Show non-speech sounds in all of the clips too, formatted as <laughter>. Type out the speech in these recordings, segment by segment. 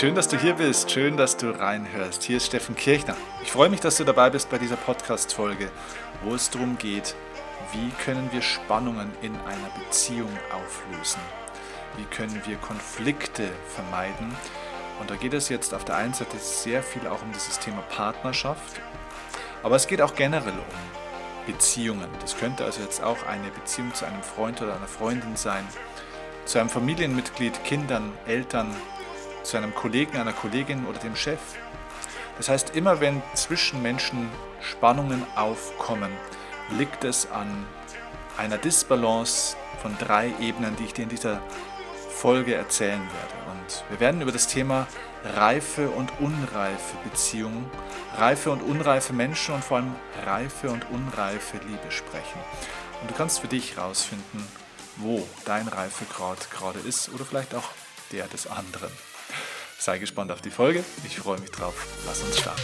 schön, dass du hier bist. Schön, dass du reinhörst. Hier ist Steffen Kirchner. Ich freue mich, dass du dabei bist bei dieser Podcast-Folge, wo es darum geht, wie können wir Spannungen in einer Beziehung auflösen? Wie können wir Konflikte vermeiden? Und da geht es jetzt auf der einen Seite sehr viel auch um dieses Thema Partnerschaft, aber es geht auch generell um Beziehungen. Das könnte also jetzt auch eine Beziehung zu einem Freund oder einer Freundin sein, zu einem Familienmitglied, Kindern, Eltern, zu einem Kollegen, einer Kollegin oder dem Chef. Das heißt, immer wenn zwischen Menschen Spannungen aufkommen, liegt es an einer Disbalance von drei Ebenen, die ich dir in dieser Folge erzählen werde. Und wir werden über das Thema reife und unreife Beziehungen, reife und unreife Menschen und vor allem reife und unreife Liebe sprechen. Und du kannst für dich herausfinden, wo dein Reifegrad gerade ist oder vielleicht auch der des anderen. Sei gespannt auf die Folge. Ich freue mich drauf. Lass uns starten.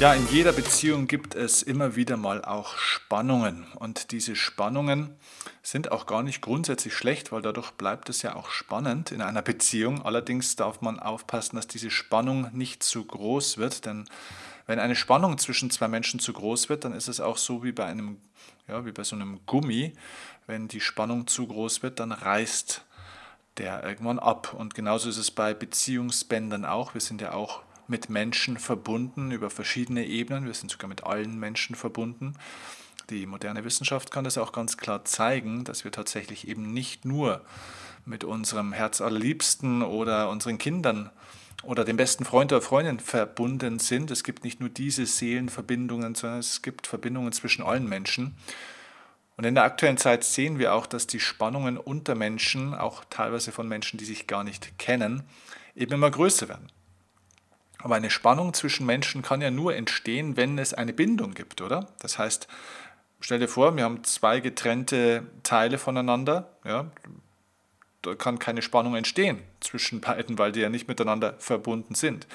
Ja, in jeder Beziehung gibt es immer wieder mal auch Spannungen. Und diese Spannungen sind auch gar nicht grundsätzlich schlecht, weil dadurch bleibt es ja auch spannend in einer Beziehung. Allerdings darf man aufpassen, dass diese Spannung nicht zu groß wird, denn wenn eine Spannung zwischen zwei Menschen zu groß wird, dann ist es auch so wie bei einem, ja, wie bei so einem Gummi wenn die Spannung zu groß wird, dann reißt der irgendwann ab. Und genauso ist es bei Beziehungsbändern auch. Wir sind ja auch mit Menschen verbunden über verschiedene Ebenen. Wir sind sogar mit allen Menschen verbunden. Die moderne Wissenschaft kann das auch ganz klar zeigen, dass wir tatsächlich eben nicht nur mit unserem Herz allerliebsten oder unseren Kindern oder dem besten Freund oder Freundin verbunden sind. Es gibt nicht nur diese Seelenverbindungen, sondern es gibt Verbindungen zwischen allen Menschen. Und in der aktuellen Zeit sehen wir auch, dass die Spannungen unter Menschen, auch teilweise von Menschen, die sich gar nicht kennen, eben immer größer werden. Aber eine Spannung zwischen Menschen kann ja nur entstehen, wenn es eine Bindung gibt, oder? Das heißt, stell dir vor, wir haben zwei getrennte Teile voneinander, ja, da kann keine Spannung entstehen zwischen beiden, weil die ja nicht miteinander verbunden sind.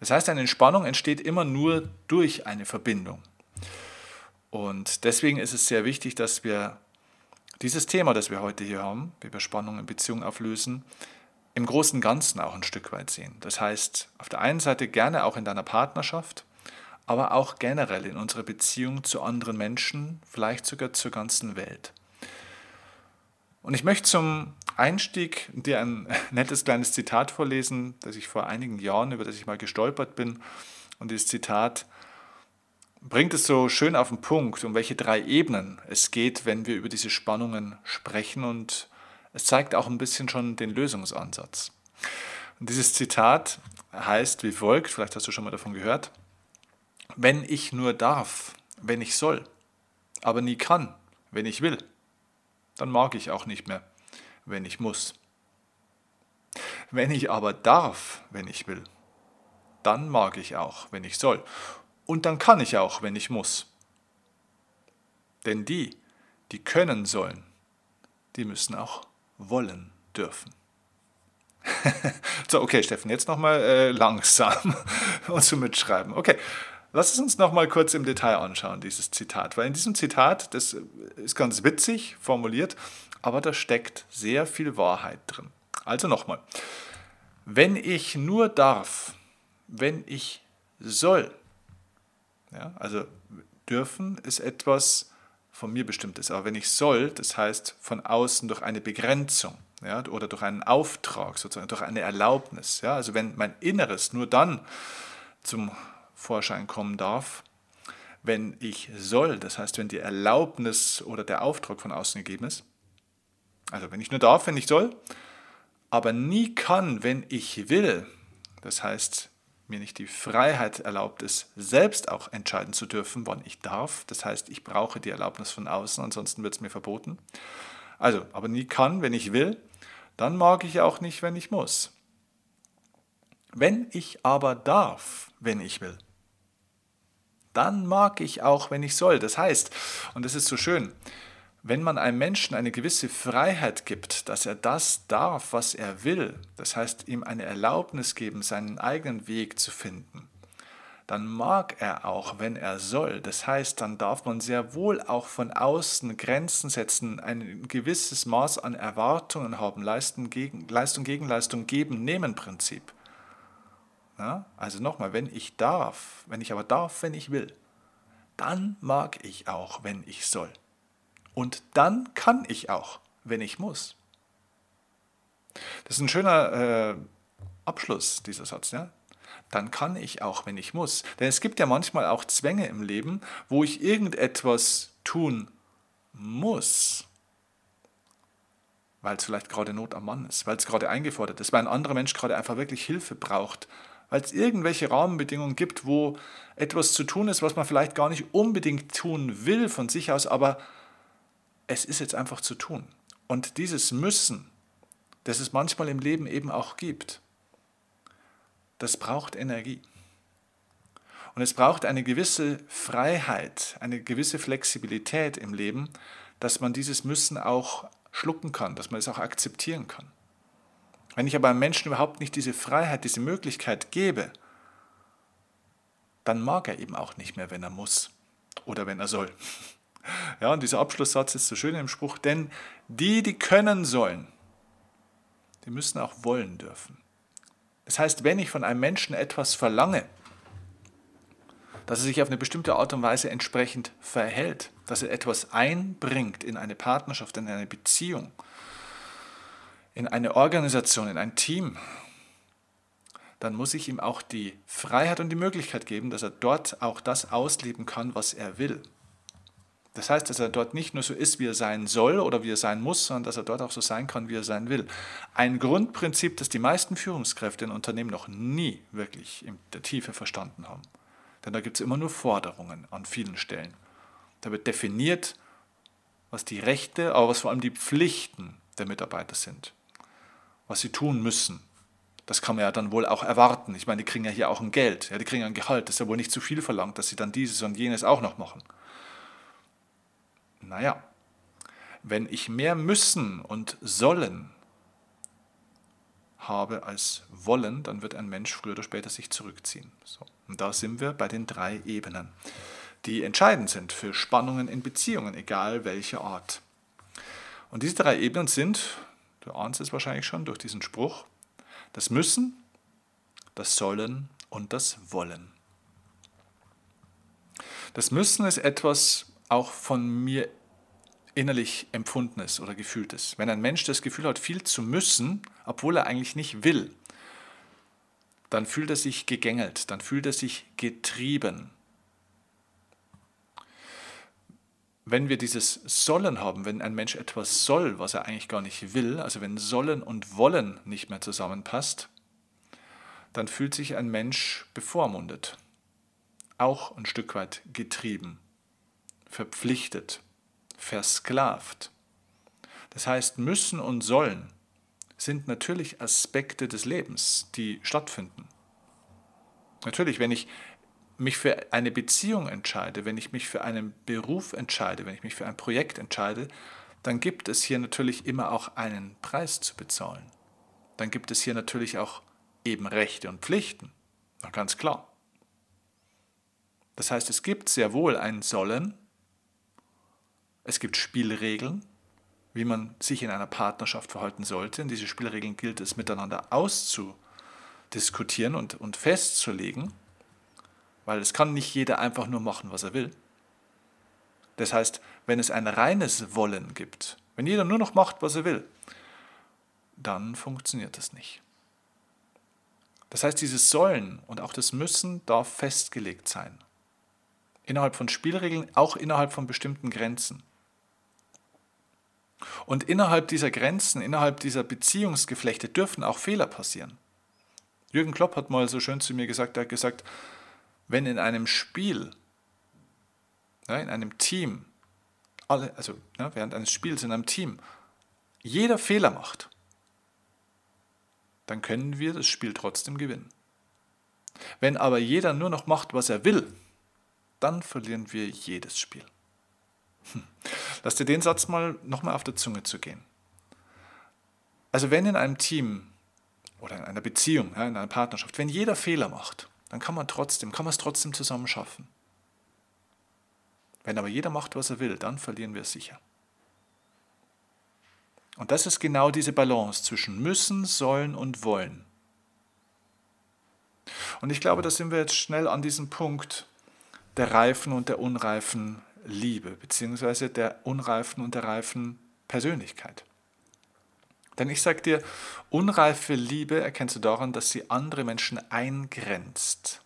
Das heißt, eine Spannung entsteht immer nur durch eine Verbindung. Und deswegen ist es sehr wichtig, dass wir dieses Thema, das wir heute hier haben, wie wir Spannung in Beziehungen auflösen, im großen und Ganzen auch ein Stück weit sehen. Das heißt, auf der einen Seite gerne auch in deiner Partnerschaft, aber auch generell in unserer Beziehung zu anderen Menschen, vielleicht sogar zur ganzen Welt. Und ich möchte zum Einstieg dir ein <laughs> nettes kleines Zitat vorlesen, das ich vor einigen Jahren, über das ich mal gestolpert bin. Und dieses Zitat bringt es so schön auf den Punkt, um welche drei Ebenen es geht, wenn wir über diese Spannungen sprechen und es zeigt auch ein bisschen schon den Lösungsansatz. Und dieses Zitat heißt wie folgt, vielleicht hast du schon mal davon gehört, wenn ich nur darf, wenn ich soll, aber nie kann, wenn ich will, dann mag ich auch nicht mehr, wenn ich muss. Wenn ich aber darf, wenn ich will, dann mag ich auch, wenn ich soll. Und dann kann ich auch, wenn ich muss. Denn die, die können sollen, die müssen auch wollen dürfen. <laughs> so, okay, Steffen, jetzt nochmal äh, langsam <laughs> und zu mitschreiben. Okay, lass es uns nochmal kurz im Detail anschauen, dieses Zitat. Weil in diesem Zitat, das ist ganz witzig formuliert, aber da steckt sehr viel Wahrheit drin. Also nochmal. Wenn ich nur darf, wenn ich soll, ja, also dürfen ist etwas von mir bestimmtes. Aber wenn ich soll, das heißt von außen durch eine Begrenzung ja, oder durch einen Auftrag, sozusagen durch eine Erlaubnis. Ja, also wenn mein Inneres nur dann zum Vorschein kommen darf, wenn ich soll, das heißt, wenn die Erlaubnis oder der Auftrag von außen gegeben ist. Also wenn ich nur darf, wenn ich soll, aber nie kann, wenn ich will. Das heißt, mir nicht die Freiheit erlaubt ist, selbst auch entscheiden zu dürfen, wann ich darf. Das heißt, ich brauche die Erlaubnis von außen, ansonsten wird es mir verboten. Also, aber nie kann, wenn ich will, dann mag ich auch nicht, wenn ich muss. Wenn ich aber darf, wenn ich will, dann mag ich auch, wenn ich soll. Das heißt, und das ist so schön, wenn man einem Menschen eine gewisse Freiheit gibt, dass er das darf, was er will, das heißt ihm eine Erlaubnis geben, seinen eigenen Weg zu finden, dann mag er auch, wenn er soll. Das heißt, dann darf man sehr wohl auch von außen Grenzen setzen, ein gewisses Maß an Erwartungen haben, Leistung gegen Leistung, gegen Leistung geben, nehmen Prinzip. Ja? Also nochmal, wenn ich darf, wenn ich aber darf, wenn ich will, dann mag ich auch, wenn ich soll. Und dann kann ich auch, wenn ich muss. Das ist ein schöner äh, Abschluss, dieser Satz. Ja? Dann kann ich auch, wenn ich muss. Denn es gibt ja manchmal auch Zwänge im Leben, wo ich irgendetwas tun muss, weil es vielleicht gerade Not am Mann ist, weil es gerade eingefordert ist, weil ein anderer Mensch gerade einfach wirklich Hilfe braucht, weil es irgendwelche Rahmenbedingungen gibt, wo etwas zu tun ist, was man vielleicht gar nicht unbedingt tun will von sich aus, aber es ist jetzt einfach zu tun. Und dieses Müssen, das es manchmal im Leben eben auch gibt, das braucht Energie. Und es braucht eine gewisse Freiheit, eine gewisse Flexibilität im Leben, dass man dieses Müssen auch schlucken kann, dass man es auch akzeptieren kann. Wenn ich aber einem Menschen überhaupt nicht diese Freiheit, diese Möglichkeit gebe, dann mag er eben auch nicht mehr, wenn er muss oder wenn er soll. Ja, und dieser Abschlusssatz ist so schön im Spruch, denn die, die können sollen, die müssen auch wollen dürfen. Das heißt, wenn ich von einem Menschen etwas verlange, dass er sich auf eine bestimmte Art und Weise entsprechend verhält, dass er etwas einbringt in eine Partnerschaft, in eine Beziehung, in eine Organisation, in ein Team, dann muss ich ihm auch die Freiheit und die Möglichkeit geben, dass er dort auch das ausleben kann, was er will. Das heißt, dass er dort nicht nur so ist, wie er sein soll oder wie er sein muss, sondern dass er dort auch so sein kann, wie er sein will. Ein Grundprinzip, das die meisten Führungskräfte in Unternehmen noch nie wirklich in der Tiefe verstanden haben. Denn da gibt es immer nur Forderungen an vielen Stellen. Da wird definiert, was die Rechte, aber was vor allem die Pflichten der Mitarbeiter sind was sie tun müssen. Das kann man ja dann wohl auch erwarten. Ich meine, die kriegen ja hier auch ein Geld, ja, die kriegen ein Gehalt. Das ist ja wohl nicht zu viel verlangt, dass sie dann dieses und jenes auch noch machen. Naja, wenn ich mehr müssen und sollen habe als wollen, dann wird ein Mensch früher oder später sich zurückziehen. So. Und da sind wir bei den drei Ebenen, die entscheidend sind für Spannungen in Beziehungen, egal welcher Art. Und diese drei Ebenen sind Du ahnst es wahrscheinlich schon durch diesen Spruch. Das Müssen, das Sollen und das Wollen. Das Müssen ist etwas auch von mir innerlich empfundenes oder gefühltes. Wenn ein Mensch das Gefühl hat, viel zu müssen, obwohl er eigentlich nicht will, dann fühlt er sich gegängelt, dann fühlt er sich getrieben. wenn wir dieses Sollen haben, wenn ein Mensch etwas soll, was er eigentlich gar nicht will, also wenn Sollen und Wollen nicht mehr zusammenpasst, dann fühlt sich ein Mensch bevormundet, auch ein Stück weit getrieben, verpflichtet, versklavt. Das heißt, müssen und sollen sind natürlich Aspekte des Lebens, die stattfinden. Natürlich, wenn ich mich für eine Beziehung entscheide, wenn ich mich für einen Beruf entscheide, wenn ich mich für ein Projekt entscheide, dann gibt es hier natürlich immer auch einen Preis zu bezahlen. Dann gibt es hier natürlich auch eben Rechte und Pflichten. Na ganz klar. Das heißt, es gibt sehr wohl ein Sollen, es gibt Spielregeln, wie man sich in einer Partnerschaft verhalten sollte. Und diese Spielregeln gilt es miteinander auszudiskutieren und, und festzulegen. Weil es kann nicht jeder einfach nur machen, was er will. Das heißt, wenn es ein reines Wollen gibt, wenn jeder nur noch macht, was er will, dann funktioniert das nicht. Das heißt, dieses Sollen und auch das Müssen darf festgelegt sein. Innerhalb von Spielregeln, auch innerhalb von bestimmten Grenzen. Und innerhalb dieser Grenzen, innerhalb dieser Beziehungsgeflechte dürfen auch Fehler passieren. Jürgen Klopp hat mal so schön zu mir gesagt, er hat gesagt, wenn in einem Spiel, in einem Team, also während eines Spiels in einem Team, jeder Fehler macht, dann können wir das Spiel trotzdem gewinnen. Wenn aber jeder nur noch macht, was er will, dann verlieren wir jedes Spiel. Hm. Lass dir den Satz mal nochmal auf der Zunge zu gehen. Also wenn in einem Team oder in einer Beziehung, in einer Partnerschaft, wenn jeder Fehler macht, dann kann man trotzdem, kann man es trotzdem zusammen schaffen. Wenn aber jeder macht, was er will, dann verlieren wir es sicher. Und das ist genau diese Balance zwischen müssen, sollen und wollen. Und ich glaube, da sind wir jetzt schnell an diesem Punkt der reifen und der unreifen Liebe, beziehungsweise der unreifen und der reifen Persönlichkeit. Denn ich sage dir, unreife Liebe erkennst du daran, dass sie andere Menschen eingrenzt.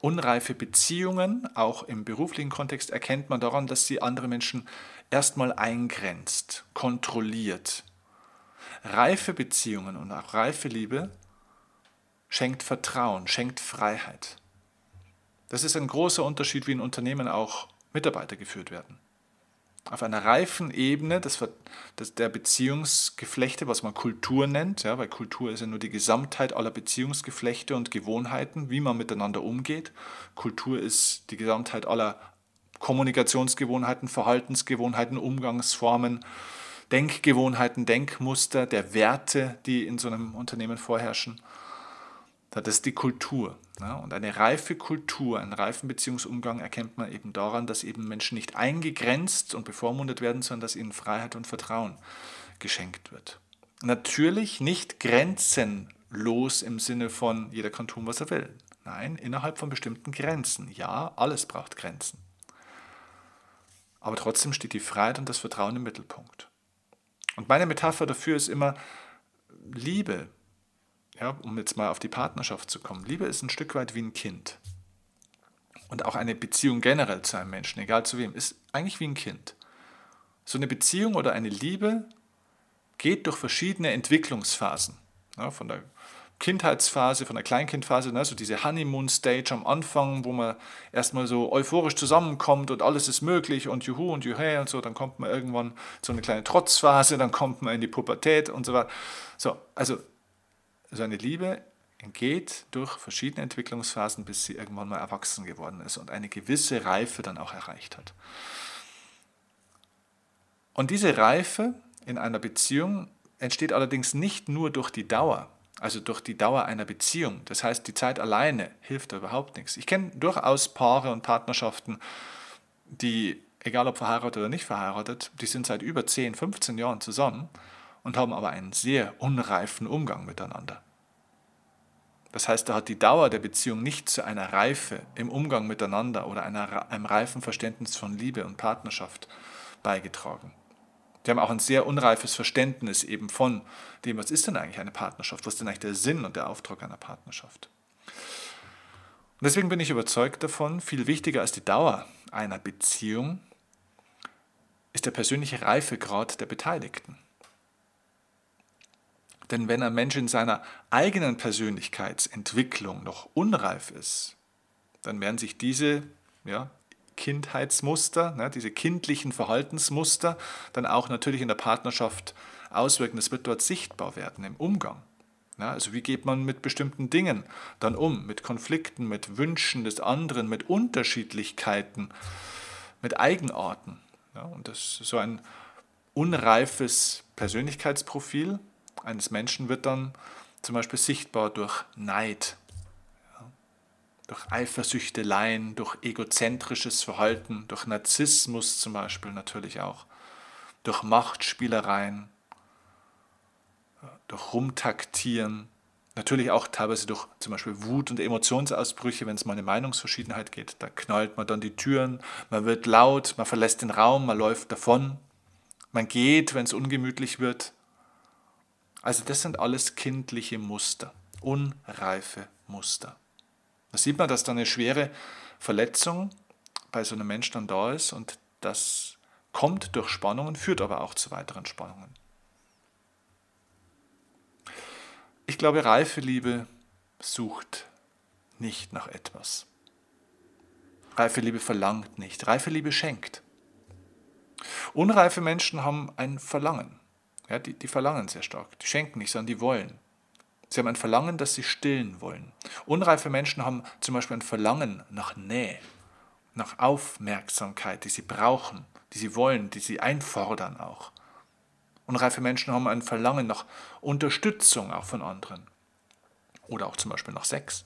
Unreife Beziehungen, auch im beruflichen Kontext, erkennt man daran, dass sie andere Menschen erstmal eingrenzt, kontrolliert. Reife Beziehungen und auch reife Liebe schenkt Vertrauen, schenkt Freiheit. Das ist ein großer Unterschied, wie in Unternehmen auch Mitarbeiter geführt werden. Auf einer reifen Ebene des, des, der Beziehungsgeflechte, was man Kultur nennt, ja, weil Kultur ist ja nur die Gesamtheit aller Beziehungsgeflechte und Gewohnheiten, wie man miteinander umgeht. Kultur ist die Gesamtheit aller Kommunikationsgewohnheiten, Verhaltensgewohnheiten, Umgangsformen, Denkgewohnheiten, Denkmuster, der Werte, die in so einem Unternehmen vorherrschen. Das ist die Kultur. Und eine reife Kultur, einen reifen Beziehungsumgang erkennt man eben daran, dass eben Menschen nicht eingegrenzt und bevormundet werden, sondern dass ihnen Freiheit und Vertrauen geschenkt wird. Natürlich nicht grenzenlos im Sinne von jeder kann tun, was er will. Nein, innerhalb von bestimmten Grenzen. Ja, alles braucht Grenzen. Aber trotzdem steht die Freiheit und das Vertrauen im Mittelpunkt. Und meine Metapher dafür ist immer Liebe, ja, um jetzt mal auf die Partnerschaft zu kommen. Liebe ist ein Stück weit wie ein Kind. Und auch eine Beziehung generell zu einem Menschen, egal zu wem, ist eigentlich wie ein Kind. So eine Beziehung oder eine Liebe geht durch verschiedene Entwicklungsphasen. Ja, von der Kindheitsphase, von der Kleinkindphase, ne, so diese Honeymoon-Stage am Anfang, wo man erstmal so euphorisch zusammenkommt und alles ist möglich und juhu und juhä und so, dann kommt man irgendwann zu einer kleinen Trotzphase, dann kommt man in die Pubertät und so weiter. So, also so eine Liebe geht durch verschiedene Entwicklungsphasen, bis sie irgendwann mal erwachsen geworden ist und eine gewisse Reife dann auch erreicht hat. Und diese Reife in einer Beziehung entsteht allerdings nicht nur durch die Dauer, also durch die Dauer einer Beziehung. Das heißt, die Zeit alleine hilft da überhaupt nichts. Ich kenne durchaus Paare und Partnerschaften, die, egal ob verheiratet oder nicht verheiratet, die sind seit über 10, 15 Jahren zusammen und haben aber einen sehr unreifen Umgang miteinander. Das heißt, da hat die Dauer der Beziehung nicht zu einer Reife im Umgang miteinander oder einer, einem reifen Verständnis von Liebe und Partnerschaft beigetragen. Die haben auch ein sehr unreifes Verständnis eben von dem, was ist denn eigentlich eine Partnerschaft, was ist denn eigentlich der Sinn und der Auftrag einer Partnerschaft. Und deswegen bin ich überzeugt davon, viel wichtiger als die Dauer einer Beziehung ist der persönliche Reifegrad der Beteiligten. Denn wenn ein Mensch in seiner eigenen Persönlichkeitsentwicklung noch unreif ist, dann werden sich diese ja, Kindheitsmuster, ne, diese kindlichen Verhaltensmuster dann auch natürlich in der Partnerschaft auswirken. Das wird dort sichtbar werden im Umgang. Ja, also wie geht man mit bestimmten Dingen dann um, mit Konflikten, mit Wünschen des anderen, mit Unterschiedlichkeiten, mit Eigenarten. Ja, und das so ein unreifes Persönlichkeitsprofil eines Menschen wird dann zum Beispiel sichtbar durch Neid, ja, durch Eifersüchteleien, durch egozentrisches Verhalten, durch Narzissmus zum Beispiel natürlich auch, durch Machtspielereien, durch Rumtaktieren, natürlich auch teilweise durch zum Beispiel Wut und Emotionsausbrüche, wenn es mal eine Meinungsverschiedenheit geht. Da knallt man dann die Türen, man wird laut, man verlässt den Raum, man läuft davon, man geht, wenn es ungemütlich wird. Also das sind alles kindliche Muster, unreife Muster. Da sieht man, dass da eine schwere Verletzung bei so einem Menschen dann da ist und das kommt durch Spannungen, führt aber auch zu weiteren Spannungen. Ich glaube, reife Liebe sucht nicht nach etwas. Reife Liebe verlangt nicht. Reife Liebe schenkt. Unreife Menschen haben ein Verlangen. Ja, die, die verlangen sehr stark. Die schenken nicht, sondern die wollen. Sie haben ein Verlangen, das sie stillen wollen. Unreife Menschen haben zum Beispiel ein Verlangen nach Nähe, nach Aufmerksamkeit, die sie brauchen, die sie wollen, die sie einfordern auch. Unreife Menschen haben ein Verlangen nach Unterstützung auch von anderen. Oder auch zum Beispiel nach Sex.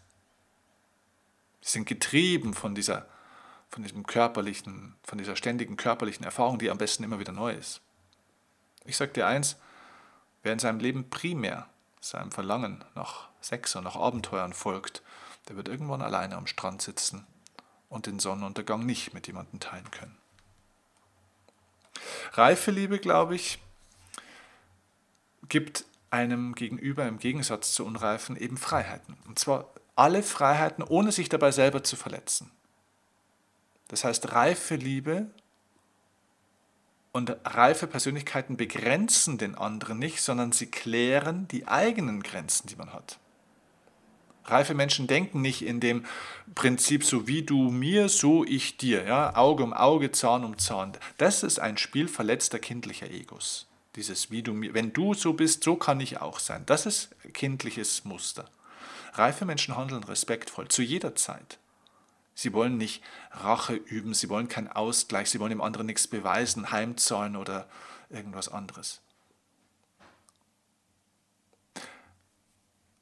Sie sind getrieben von dieser, von diesem körperlichen, von dieser ständigen körperlichen Erfahrung, die am besten immer wieder neu ist. Ich sage dir eins, wer in seinem Leben primär seinem Verlangen nach Sex und nach Abenteuern folgt, der wird irgendwann alleine am Strand sitzen und den Sonnenuntergang nicht mit jemandem teilen können. Reife Liebe, glaube ich, gibt einem Gegenüber im Gegensatz zu Unreifen eben Freiheiten. Und zwar alle Freiheiten, ohne sich dabei selber zu verletzen. Das heißt, reife Liebe und reife Persönlichkeiten begrenzen den anderen nicht, sondern sie klären die eigenen Grenzen, die man hat. Reife Menschen denken nicht in dem Prinzip, so wie du mir, so ich dir. Ja? Auge um Auge, Zahn um Zahn. Das ist ein Spiel verletzter kindlicher Egos. Dieses, wie du mir, wenn du so bist, so kann ich auch sein. Das ist kindliches Muster. Reife Menschen handeln respektvoll zu jeder Zeit. Sie wollen nicht Rache üben, sie wollen keinen Ausgleich, sie wollen dem anderen nichts beweisen, heimzahlen oder irgendwas anderes.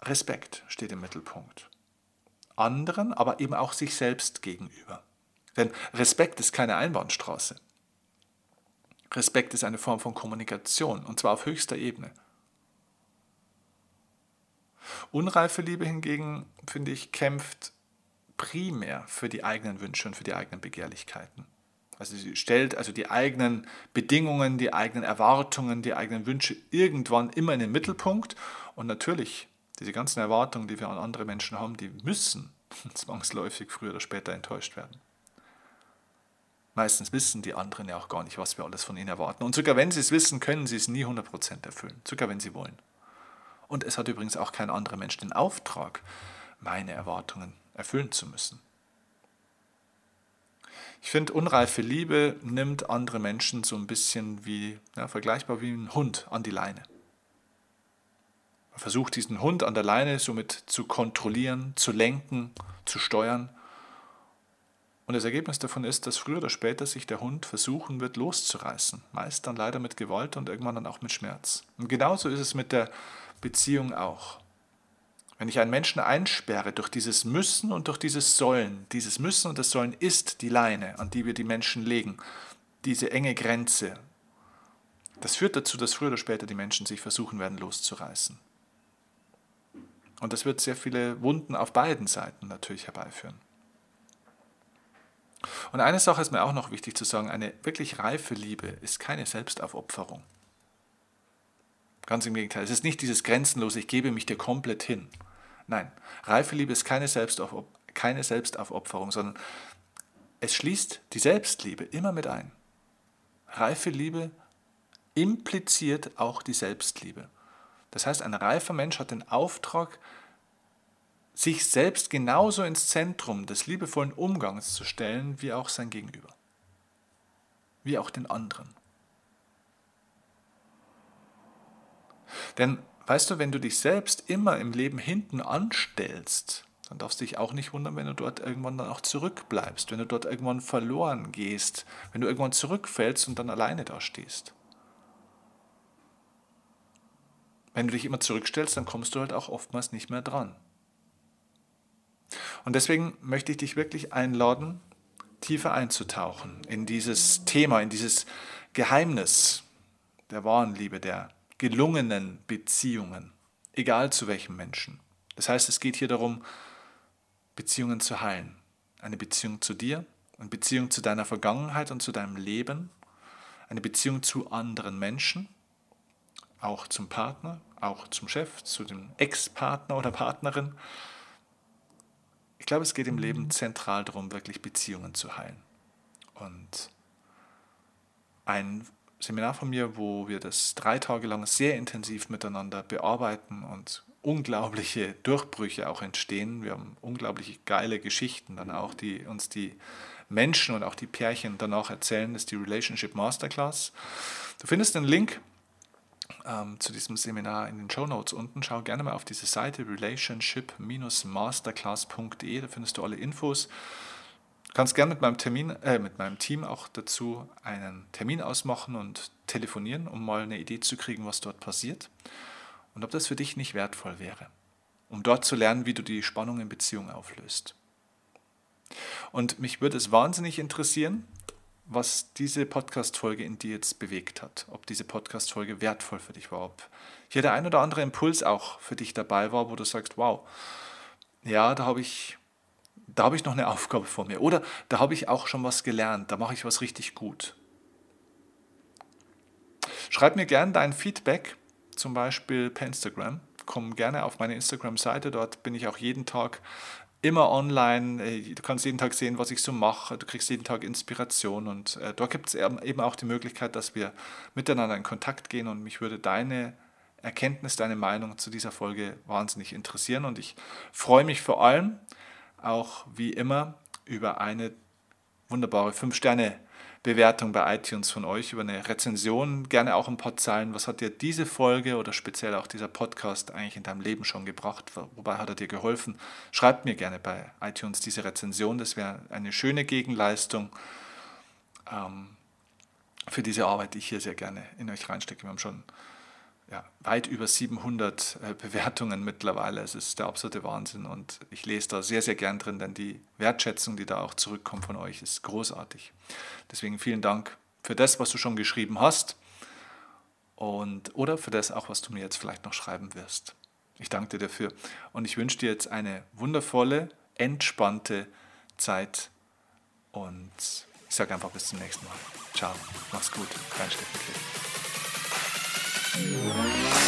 Respekt steht im Mittelpunkt. Anderen, aber eben auch sich selbst gegenüber. Denn Respekt ist keine Einbahnstraße. Respekt ist eine Form von Kommunikation, und zwar auf höchster Ebene. Unreife Liebe hingegen, finde ich, kämpft primär für die eigenen Wünsche und für die eigenen Begehrlichkeiten. Also sie stellt also die eigenen Bedingungen, die eigenen Erwartungen, die eigenen Wünsche irgendwann immer in den Mittelpunkt. Und natürlich, diese ganzen Erwartungen, die wir an andere Menschen haben, die müssen <laughs> zwangsläufig früher oder später enttäuscht werden. Meistens wissen die anderen ja auch gar nicht, was wir alles von ihnen erwarten. Und sogar wenn sie es wissen, können sie es nie 100% erfüllen, sogar wenn sie wollen. Und es hat übrigens auch kein anderer Mensch den Auftrag, meine Erwartungen erfüllen zu müssen. Ich finde, unreife Liebe nimmt andere Menschen so ein bisschen wie, ja, vergleichbar wie ein Hund an die Leine. Man versucht diesen Hund an der Leine somit zu kontrollieren, zu lenken, zu steuern und das Ergebnis davon ist, dass früher oder später sich der Hund versuchen wird loszureißen. Meist dann leider mit Gewalt und irgendwann dann auch mit Schmerz. Und genauso ist es mit der Beziehung auch. Wenn ich einen Menschen einsperre durch dieses Müssen und durch dieses Sollen, dieses Müssen und das Sollen ist die Leine, an die wir die Menschen legen, diese enge Grenze, das führt dazu, dass früher oder später die Menschen sich versuchen werden loszureißen. Und das wird sehr viele Wunden auf beiden Seiten natürlich herbeiführen. Und eine Sache ist mir auch noch wichtig zu sagen, eine wirklich reife Liebe ist keine Selbstaufopferung. Ganz im Gegenteil, es ist nicht dieses grenzenlose, ich gebe mich dir komplett hin. Nein, reife Liebe ist keine, Selbstauf keine Selbstaufopferung, sondern es schließt die Selbstliebe immer mit ein. Reife Liebe impliziert auch die Selbstliebe. Das heißt, ein reifer Mensch hat den Auftrag, sich selbst genauso ins Zentrum des liebevollen Umgangs zu stellen, wie auch sein Gegenüber, wie auch den anderen. Denn weißt du, wenn du dich selbst immer im Leben hinten anstellst, dann darfst du dich auch nicht wundern, wenn du dort irgendwann dann auch zurückbleibst, wenn du dort irgendwann verloren gehst, wenn du irgendwann zurückfällst und dann alleine da stehst. Wenn du dich immer zurückstellst, dann kommst du halt auch oftmals nicht mehr dran. Und deswegen möchte ich dich wirklich einladen, tiefer einzutauchen in dieses Thema, in dieses Geheimnis der wahren Liebe, der gelungenen Beziehungen, egal zu welchem Menschen. Das heißt, es geht hier darum, Beziehungen zu heilen. Eine Beziehung zu dir, eine Beziehung zu deiner Vergangenheit und zu deinem Leben, eine Beziehung zu anderen Menschen, auch zum Partner, auch zum Chef, zu dem Ex-Partner oder Partnerin, ich glaube, es geht im Leben zentral darum, wirklich Beziehungen zu heilen. Und ein Seminar von mir, wo wir das drei Tage lang sehr intensiv miteinander bearbeiten und unglaubliche Durchbrüche auch entstehen. Wir haben unglaubliche geile Geschichten dann auch, die uns die Menschen und auch die Pärchen danach erzählen. Das ist die Relationship Masterclass. Du findest den Link ähm, zu diesem Seminar in den Show Notes unten. Schau gerne mal auf diese Seite relationship-masterclass.de, da findest du alle Infos. Kannst gerne mit meinem, Termin, äh, mit meinem Team auch dazu einen Termin ausmachen und telefonieren, um mal eine Idee zu kriegen, was dort passiert und ob das für dich nicht wertvoll wäre, um dort zu lernen, wie du die Spannung in Beziehung auflöst. Und mich würde es wahnsinnig interessieren, was diese Podcast-Folge in dir jetzt bewegt hat. Ob diese Podcast-Folge wertvoll für dich war. Ob hier der ein oder andere Impuls auch für dich dabei war, wo du sagst, wow, ja, da habe ich, da habe ich noch eine Aufgabe vor mir. Oder da habe ich auch schon was gelernt, da mache ich was richtig gut. Schreib mir gerne dein Feedback, zum Beispiel per Instagram. Komm gerne auf meine Instagram-Seite, dort bin ich auch jeden Tag immer online. Äh, du kannst jeden Tag sehen, was ich so mache. Du kriegst jeden Tag Inspiration und äh, dort gibt es eben auch die Möglichkeit, dass wir miteinander in Kontakt gehen und mich würde deine Erkenntnis, deine Meinung zu dieser Folge wahnsinnig interessieren und ich freue mich vor allem auch wie immer über eine wunderbare 5-Sterne- Bewertung bei iTunes von euch, über eine Rezension, gerne auch ein paar Zeilen. Was hat dir diese Folge oder speziell auch dieser Podcast eigentlich in deinem Leben schon gebracht? Wobei hat er dir geholfen? Schreibt mir gerne bei iTunes diese Rezension, das wäre eine schöne Gegenleistung ähm, für diese Arbeit, die ich hier sehr gerne in euch reinstecke. Wir haben schon ja, weit über 700 äh, Bewertungen mittlerweile. Es ist der absolute Wahnsinn und ich lese da sehr, sehr gern drin, denn die Wertschätzung, die da auch zurückkommt von euch, ist großartig. Deswegen vielen Dank für das, was du schon geschrieben hast und oder für das auch, was du mir jetzt vielleicht noch schreiben wirst. Ich danke dir dafür und ich wünsche dir jetzt eine wundervolle, entspannte Zeit und ich sage einfach bis zum nächsten Mal. Ciao, mach's gut, dein Steffen Klick. Música